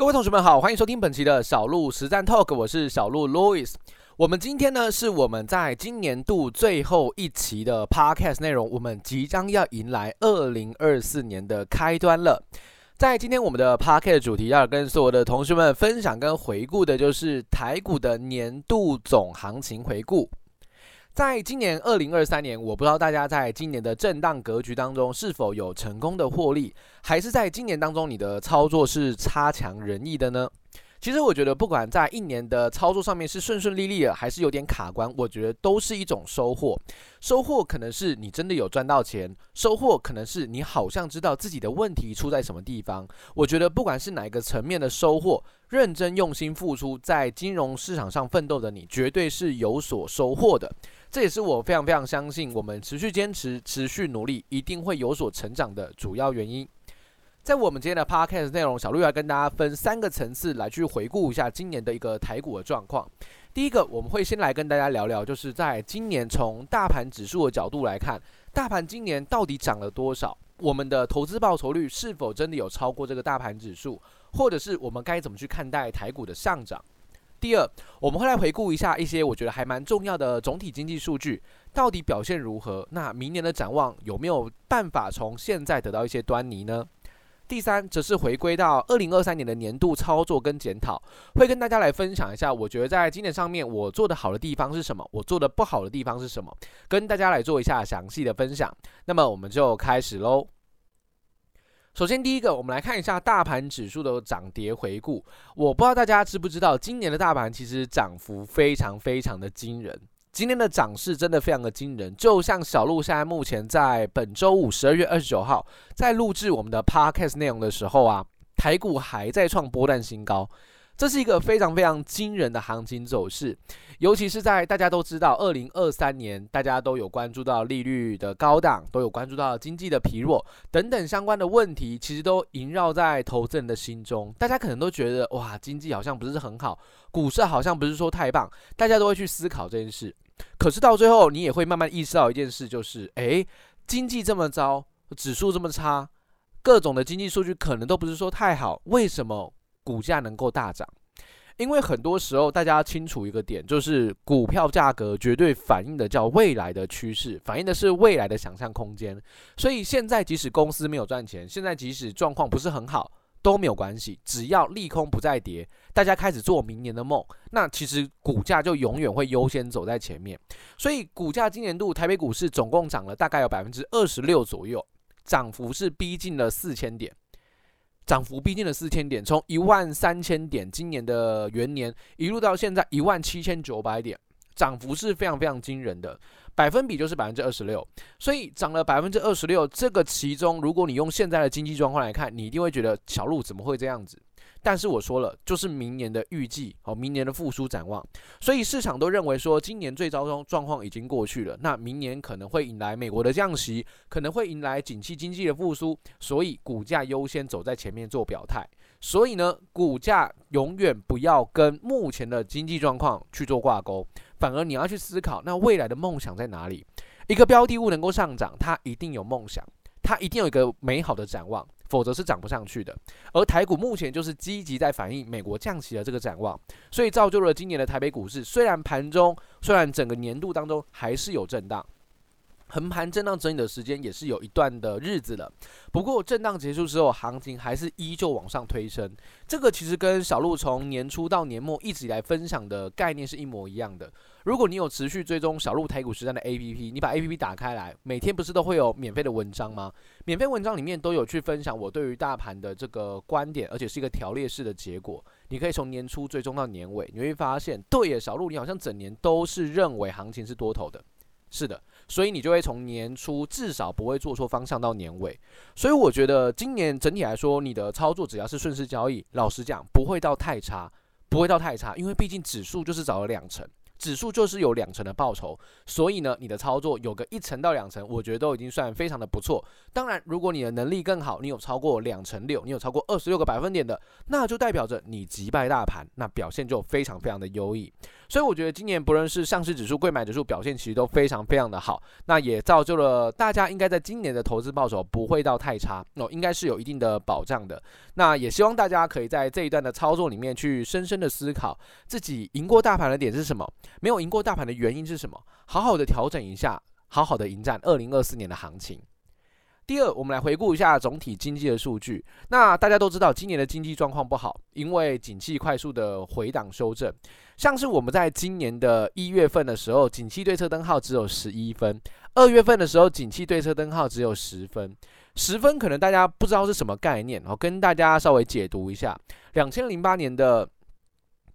各位同学们好，欢迎收听本期的小鹿实战 Talk，我是小鹿 Louis。我们今天呢是我们在今年度最后一期的 Podcast 内容，我们即将要迎来二零二四年的开端了。在今天我们的 Podcast 主题要跟所有的同学们分享跟回顾的就是台股的年度总行情回顾。在今年二零二三年，我不知道大家在今年的震荡格局当中是否有成功的获利，还是在今年当中你的操作是差强人意的呢？其实我觉得，不管在一年的操作上面是顺顺利利的，还是有点卡关，我觉得都是一种收获。收获可能是你真的有赚到钱，收获可能是你好像知道自己的问题出在什么地方。我觉得不管是哪一个层面的收获，认真用心付出，在金融市场上奋斗的你，绝对是有所收获的。这也是我非常非常相信，我们持续坚持、持续努力，一定会有所成长的主要原因。在我们今天的 podcast 内容，小鹿要跟大家分三个层次来去回顾一下今年的一个台股的状况。第一个，我们会先来跟大家聊聊，就是在今年从大盘指数的角度来看，大盘今年到底涨了多少？我们的投资报酬率是否真的有超过这个大盘指数？或者是我们该怎么去看待台股的上涨？第二，我们会来回顾一下一些我觉得还蛮重要的总体经济数据，到底表现如何？那明年的展望有没有办法从现在得到一些端倪呢？第三，则是回归到二零二三年的年度操作跟检讨，会跟大家来分享一下，我觉得在今年上面我做的好的地方是什么，我做的不好的地方是什么，跟大家来做一下详细的分享。那么我们就开始喽。首先，第一个，我们来看一下大盘指数的涨跌回顾。我不知道大家知不知道，今年的大盘其实涨幅非常非常的惊人。今天的涨势真的非常的惊人，就像小鹿现在目前在本周五十二月二十九号在录制我们的 Podcast 内容的时候啊，台股还在创波段新高，这是一个非常非常惊人的行情走势。尤其是在大家都知道二零二三年，大家都有关注到利率的高档，都有关注到经济的疲弱等等相关的问题，其实都萦绕在投资人的心中。大家可能都觉得哇，经济好像不是很好，股市好像不是说太棒，大家都会去思考这件事。可是到最后，你也会慢慢意识到一件事，就是，诶，经济这么糟，指数这么差，各种的经济数据可能都不是说太好，为什么股价能够大涨？因为很多时候大家清楚一个点，就是股票价格绝对反映的叫未来的趋势，反映的是未来的想象空间。所以现在即使公司没有赚钱，现在即使状况不是很好。都没有关系，只要利空不再跌，大家开始做明年的梦，那其实股价就永远会优先走在前面。所以股价今年度台北股市总共涨了大概有百分之二十六左右，涨幅是逼近了四千点，涨幅逼近了四千点，从一万三千点今年的元年一路到现在一万七千九百点，涨幅是非常非常惊人的。百分比就是百分之二十六，所以涨了百分之二十六。这个其中，如果你用现在的经济状况来看，你一定会觉得小鹿怎么会这样子？但是我说了，就是明年的预计和明年的复苏展望。所以市场都认为说，今年最糟糕状况已经过去了，那明年可能会迎来美国的降息，可能会迎来景气经济的复苏，所以股价优先走在前面做表态。所以呢，股价永远不要跟目前的经济状况去做挂钩。反而你要去思考，那未来的梦想在哪里？一个标的物能够上涨，它一定有梦想，它一定有一个美好的展望，否则是涨不上去的。而台股目前就是积极在反映美国降息的这个展望，所以造就了今年的台北股市，虽然盘中，虽然整个年度当中还是有震荡。横盘震荡整理的时间也是有一段的日子了，不过震荡结束之后，行情还是依旧往上推升。这个其实跟小鹿从年初到年末一直以来分享的概念是一模一样的。如果你有持续追踪小鹿台股实战的 APP，你把 APP 打开来，每天不是都会有免费的文章吗？免费文章里面都有去分享我对于大盘的这个观点，而且是一个条列式的结果。你可以从年初追踪到年尾，你会发现，对耶，小鹿你好像整年都是认为行情是多头的。是的。所以你就会从年初至少不会做错方向到年尾，所以我觉得今年整体来说，你的操作只要是顺势交易，老实讲不会到太差，不会到太差，因为毕竟指数就是涨了两成，指数就是有两成的报酬，所以呢，你的操作有个一成到两成，我觉得都已经算非常的不错。当然，如果你的能力更好，你有超过两成六，你有超过二十六个百分点的，那就代表着你击败大盘，那表现就非常非常的优异。所以我觉得今年不论是上市指数、贵买指数表现其实都非常非常的好，那也造就了大家应该在今年的投资报酬不会到太差哦，应该是有一定的保障的。那也希望大家可以在这一段的操作里面去深深的思考，自己赢过大盘的点是什么，没有赢过大盘的原因是什么，好好的调整一下，好好的迎战二零二四年的行情。第二，我们来回顾一下总体经济的数据。那大家都知道，今年的经济状况不好，因为景气快速的回档修正。像是我们在今年的一月份的时候，景气对策灯号只有十一分；二月份的时候，景气对策灯号只有十分。十分可能大家不知道是什么概念，我跟大家稍微解读一下。两千零八年的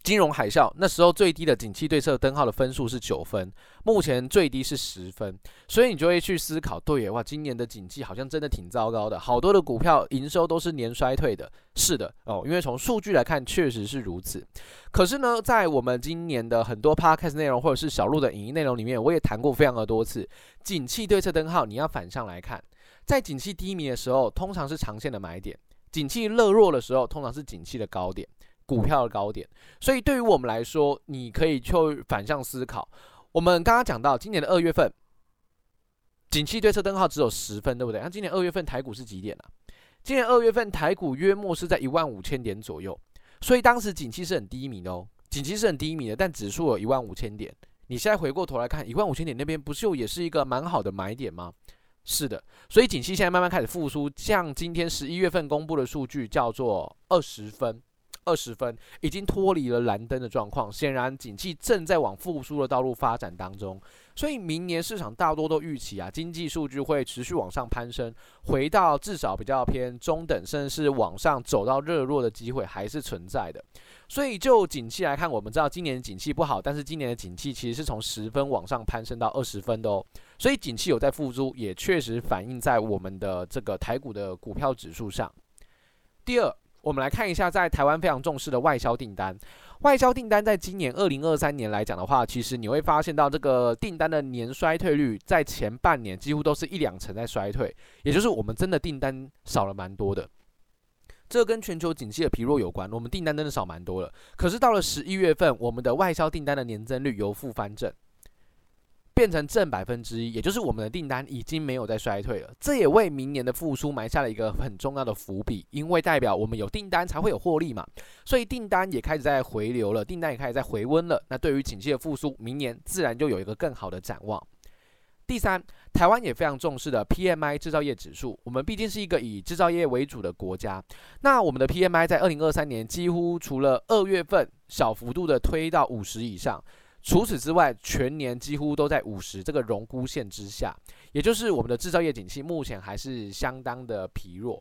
金融海啸那时候最低的景气对策灯号的分数是九分，目前最低是十分，所以你就会去思考，对耶，哇，今年的景气好像真的挺糟糕的，好多的股票营收都是年衰退的。是的哦，因为从数据来看确实是如此。可是呢，在我们今年的很多 podcast 内容或者是小路的影音内容里面，我也谈过非常的多次，景气对策灯号你要反向来看，在景气低迷的时候，通常是长线的买点；景气热弱的时候，通常是景气的高点。股票的高点，所以对于我们来说，你可以去反向思考。我们刚刚讲到，今年的二月份，景气对策灯号只有十分，对不对？那今年二月份台股是几点呢？今年二月份台股约莫是在一万五千点左右，所以当时景气是很低迷的哦，景气是很低迷的，但指数有一万五千点。你现在回过头来看，一万五千点那边不就也是一个蛮好的买点吗？是的，所以景气现在慢慢开始复苏，像今天十一月份公布的数据叫做二十分。二十分已经脱离了蓝灯的状况，显然景气正在往复苏的道路发展当中。所以明年市场大多都预期啊，经济数据会持续往上攀升，回到至少比较偏中等，甚至是往上走到热络的机会还是存在的。所以就景气来看，我们知道今年景气不好，但是今年的景气其实是从十分往上攀升到二十分的哦。所以景气有在复苏，也确实反映在我们的这个台股的股票指数上。第二。我们来看一下，在台湾非常重视的外销订单。外销订单在今年二零二三年来讲的话，其实你会发现到这个订单的年衰退率，在前半年几乎都是一两成在衰退，也就是我们真的订单少了蛮多的。这跟全球景气的疲弱有关，我们订单真的少蛮多了。可是到了十一月份，我们的外销订单的年增率由负翻正。变成正百分之一，也就是我们的订单已经没有在衰退了。这也为明年的复苏埋下了一个很重要的伏笔，因为代表我们有订单才会有获利嘛，所以订单也开始在回流了，订单也开始在回温了。那对于景气的复苏，明年自然就有一个更好的展望。第三，台湾也非常重视的 PMI 制造业指数，我们毕竟是一个以制造业为主的国家，那我们的 PMI 在二零二三年几乎除了二月份小幅度的推到五十以上。除此之外，全年几乎都在五十这个荣枯线之下，也就是我们的制造业景气目前还是相当的疲弱。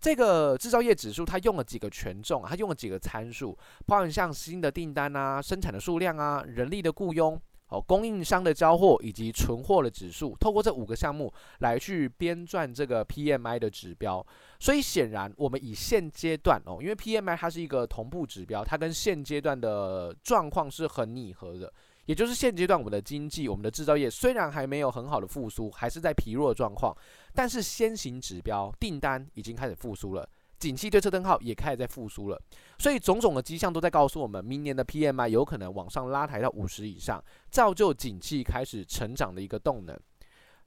这个制造业指数它用了几个权重，它用了几个参数，包含像新的订单啊、生产的数量啊、人力的雇佣。哦，供应商的交货以及存货的指数，透过这五个项目来去编撰这个 PMI 的指标。所以显然，我们以现阶段哦，因为 PMI 它是一个同步指标，它跟现阶段的状况是很拟合的。也就是现阶段我们的经济、我们的制造业虽然还没有很好的复苏，还是在疲弱状况，但是先行指标订单已经开始复苏了。景气对策灯号也开始在复苏了，所以种种的迹象都在告诉我们，明年的 PMI 有可能往上拉抬到五十以上，造就景气开始成长的一个动能。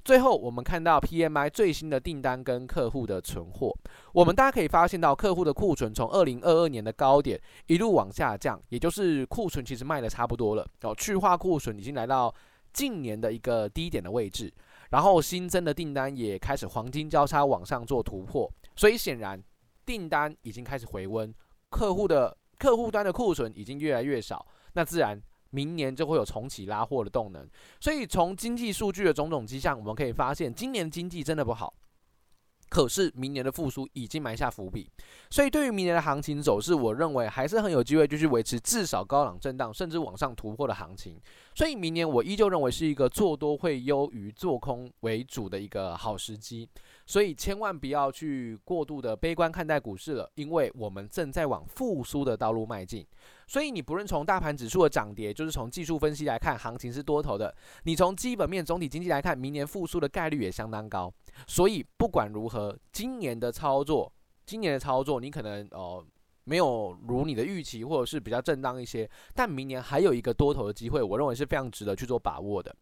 最后，我们看到 PMI 最新的订单跟客户的存货，我们大家可以发现到，客户的库存从二零二二年的高点一路往下降，也就是库存其实卖的差不多了哦，去化库存已经来到近年的一个低点的位置，然后新增的订单也开始黄金交叉往上做突破，所以显然。订单已经开始回温，客户的客户端的库存已经越来越少，那自然明年就会有重启拉货的动能。所以从经济数据的种种迹象，我们可以发现，今年经济真的不好。可是明年的复苏已经埋下伏笔，所以对于明年的行情走势，我认为还是很有机会继续维持至少高档震荡，甚至往上突破的行情。所以明年我依旧认为是一个做多会优于做空为主的一个好时机。所以千万不要去过度的悲观看待股市了，因为我们正在往复苏的道路迈进。所以你不论从大盘指数的涨跌，就是从技术分析来看，行情是多头的；你从基本面总体经济来看，明年复苏的概率也相当高。所以不管如何，今年的操作，今年的操作，你可能哦、呃、没有如你的预期，或者是比较震荡一些，但明年还有一个多头的机会，我认为是非常值得去做把握的。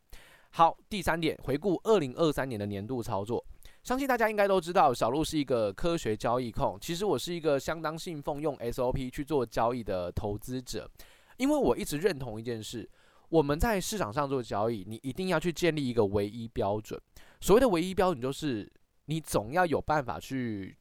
好，第三点，回顾二零二三年的年度操作，相信大家应该都知道，小鹿是一个科学交易控。其实我是一个相当信奉用 SOP 去做交易的投资者，因为我一直认同一件事。我们在市场上做交易，你一定要去建立一个唯一标准。所谓的唯一标准，就是你总要有办法去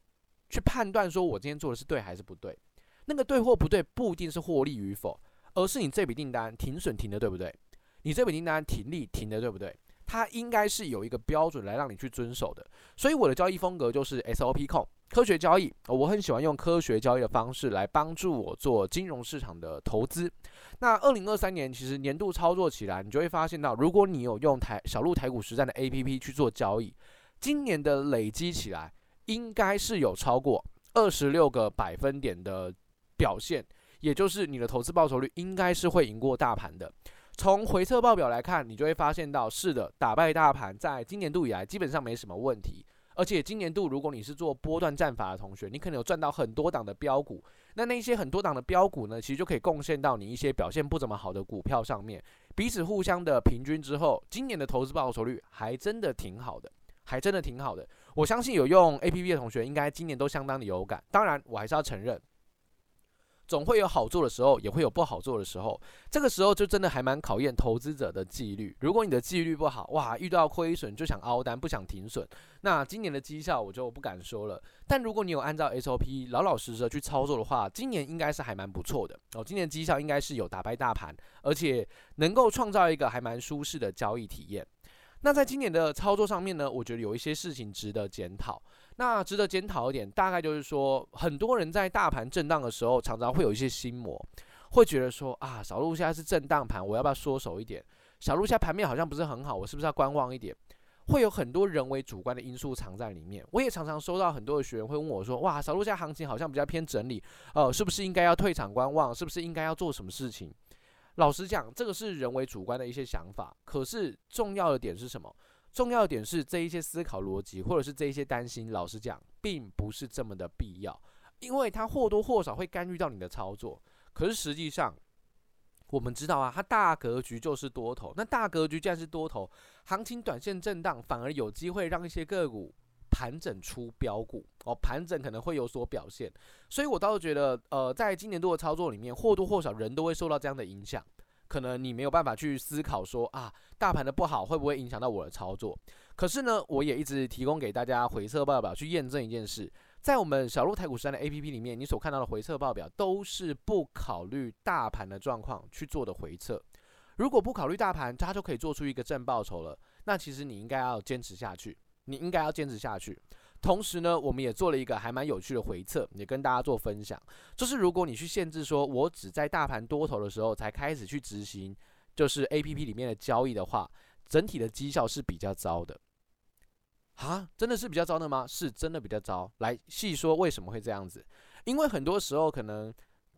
去判断，说我今天做的是对还是不对。那个对或不对，不一定是获利与否，而是你这笔订单停损停的对不对？你这笔订单停利停的对不对？它应该是有一个标准来让你去遵守的。所以我的交易风格就是 SOP 控。科学交易，我很喜欢用科学交易的方式来帮助我做金融市场的投资。那二零二三年其实年度操作起来，你就会发现到，如果你有用台小鹿台股实战的 APP 去做交易，今年的累积起来应该是有超过二十六个百分点的表现，也就是你的投资报酬率应该是会赢过大盘的。从回测报表来看，你就会发现到，是的，打败大盘在今年度以来基本上没什么问题。而且今年度，如果你是做波段战法的同学，你可能有赚到很多档的标股。那那些很多档的标股呢，其实就可以贡献到你一些表现不怎么好的股票上面，彼此互相的平均之后，今年的投资报酬率还真的挺好的，还真的挺好的。我相信有用 APP 的同学，应该今年都相当的有感。当然，我还是要承认。总会有好做的时候，也会有不好做的时候。这个时候就真的还蛮考验投资者的纪律。如果你的纪律不好，哇，遇到亏损就想凹单，不想停损，那今年的绩效我就不敢说了。但如果你有按照 SOP 老老实实的去操作的话，今年应该是还蛮不错的哦。今年绩效应该是有打败大盘，而且能够创造一个还蛮舒适的交易体验。那在今年的操作上面呢，我觉得有一些事情值得检讨。那值得检讨一点，大概就是说，很多人在大盘震荡的时候，常常会有一些心魔，会觉得说啊，小路现在是震荡盘，我要不要缩手一点？小路现在盘面好像不是很好，我是不是要观望一点？会有很多人为主观的因素藏在里面。我也常常收到很多的学员会问我说，哇，小路现在行情好像比较偏整理，呃，是不是应该要退场观望？是不是应该要做什么事情？老实讲，这个是人为主观的一些想法。可是重要的点是什么？重要点是这一些思考逻辑，或者是这一些担心，老实讲，并不是这么的必要，因为它或多或少会干预到你的操作。可是实际上，我们知道啊，它大格局就是多头。那大格局既然是多头，行情短线震荡，反而有机会让一些个股盘整出标股哦，盘整可能会有所表现。所以我倒是觉得，呃，在今年度的操作里面，或多或少人都会受到这样的影响。可能你没有办法去思考说啊，大盘的不好会不会影响到我的操作？可是呢，我也一直提供给大家回测报表去验证一件事，在我们小鹿台股实战的 APP 里面，你所看到的回测报表都是不考虑大盘的状况去做的回测。如果不考虑大盘，它就可以做出一个正报酬了。那其实你应该要坚持下去，你应该要坚持下去。同时呢，我们也做了一个还蛮有趣的回测，也跟大家做分享。就是如果你去限制说，我只在大盘多头的时候才开始去执行，就是 APP 里面的交易的话，整体的绩效是比较糟的。啊，真的是比较糟的吗？是真的比较糟。来细说为什么会这样子？因为很多时候可能，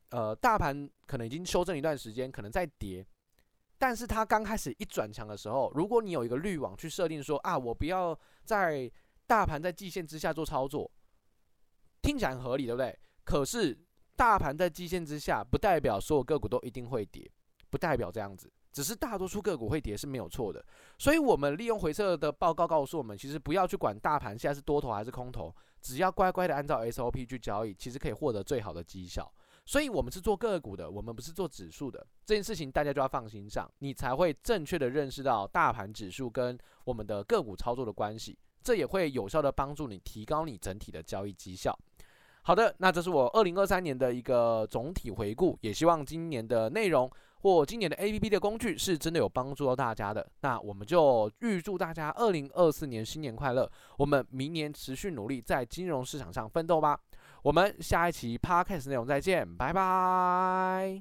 呃，大盘可能已经修正一段时间，可能在跌，但是它刚开始一转强的时候，如果你有一个滤网去设定说啊，我不要在大盘在季线之下做操作，听起来很合理，对不对？可是大盘在季线之下，不代表所有个股都一定会跌，不代表这样子，只是大多数个股会跌是没有错的。所以，我们利用回撤的报告告诉我们，其实不要去管大盘现在是多头还是空头，只要乖乖的按照 SOP 去交易，其实可以获得最好的绩效。所以我们是做个股的，我们不是做指数的，这件事情大家就要放心上，你才会正确的认识到大盘指数跟我们的个股操作的关系。这也会有效的帮助你提高你整体的交易绩效。好的，那这是我二零二三年的一个总体回顾，也希望今年的内容或今年的 APP 的工具是真的有帮助到大家的。那我们就预祝大家二零二四年新年快乐！我们明年持续努力在金融市场上奋斗吧。我们下一期 Podcast 内容再见，拜拜。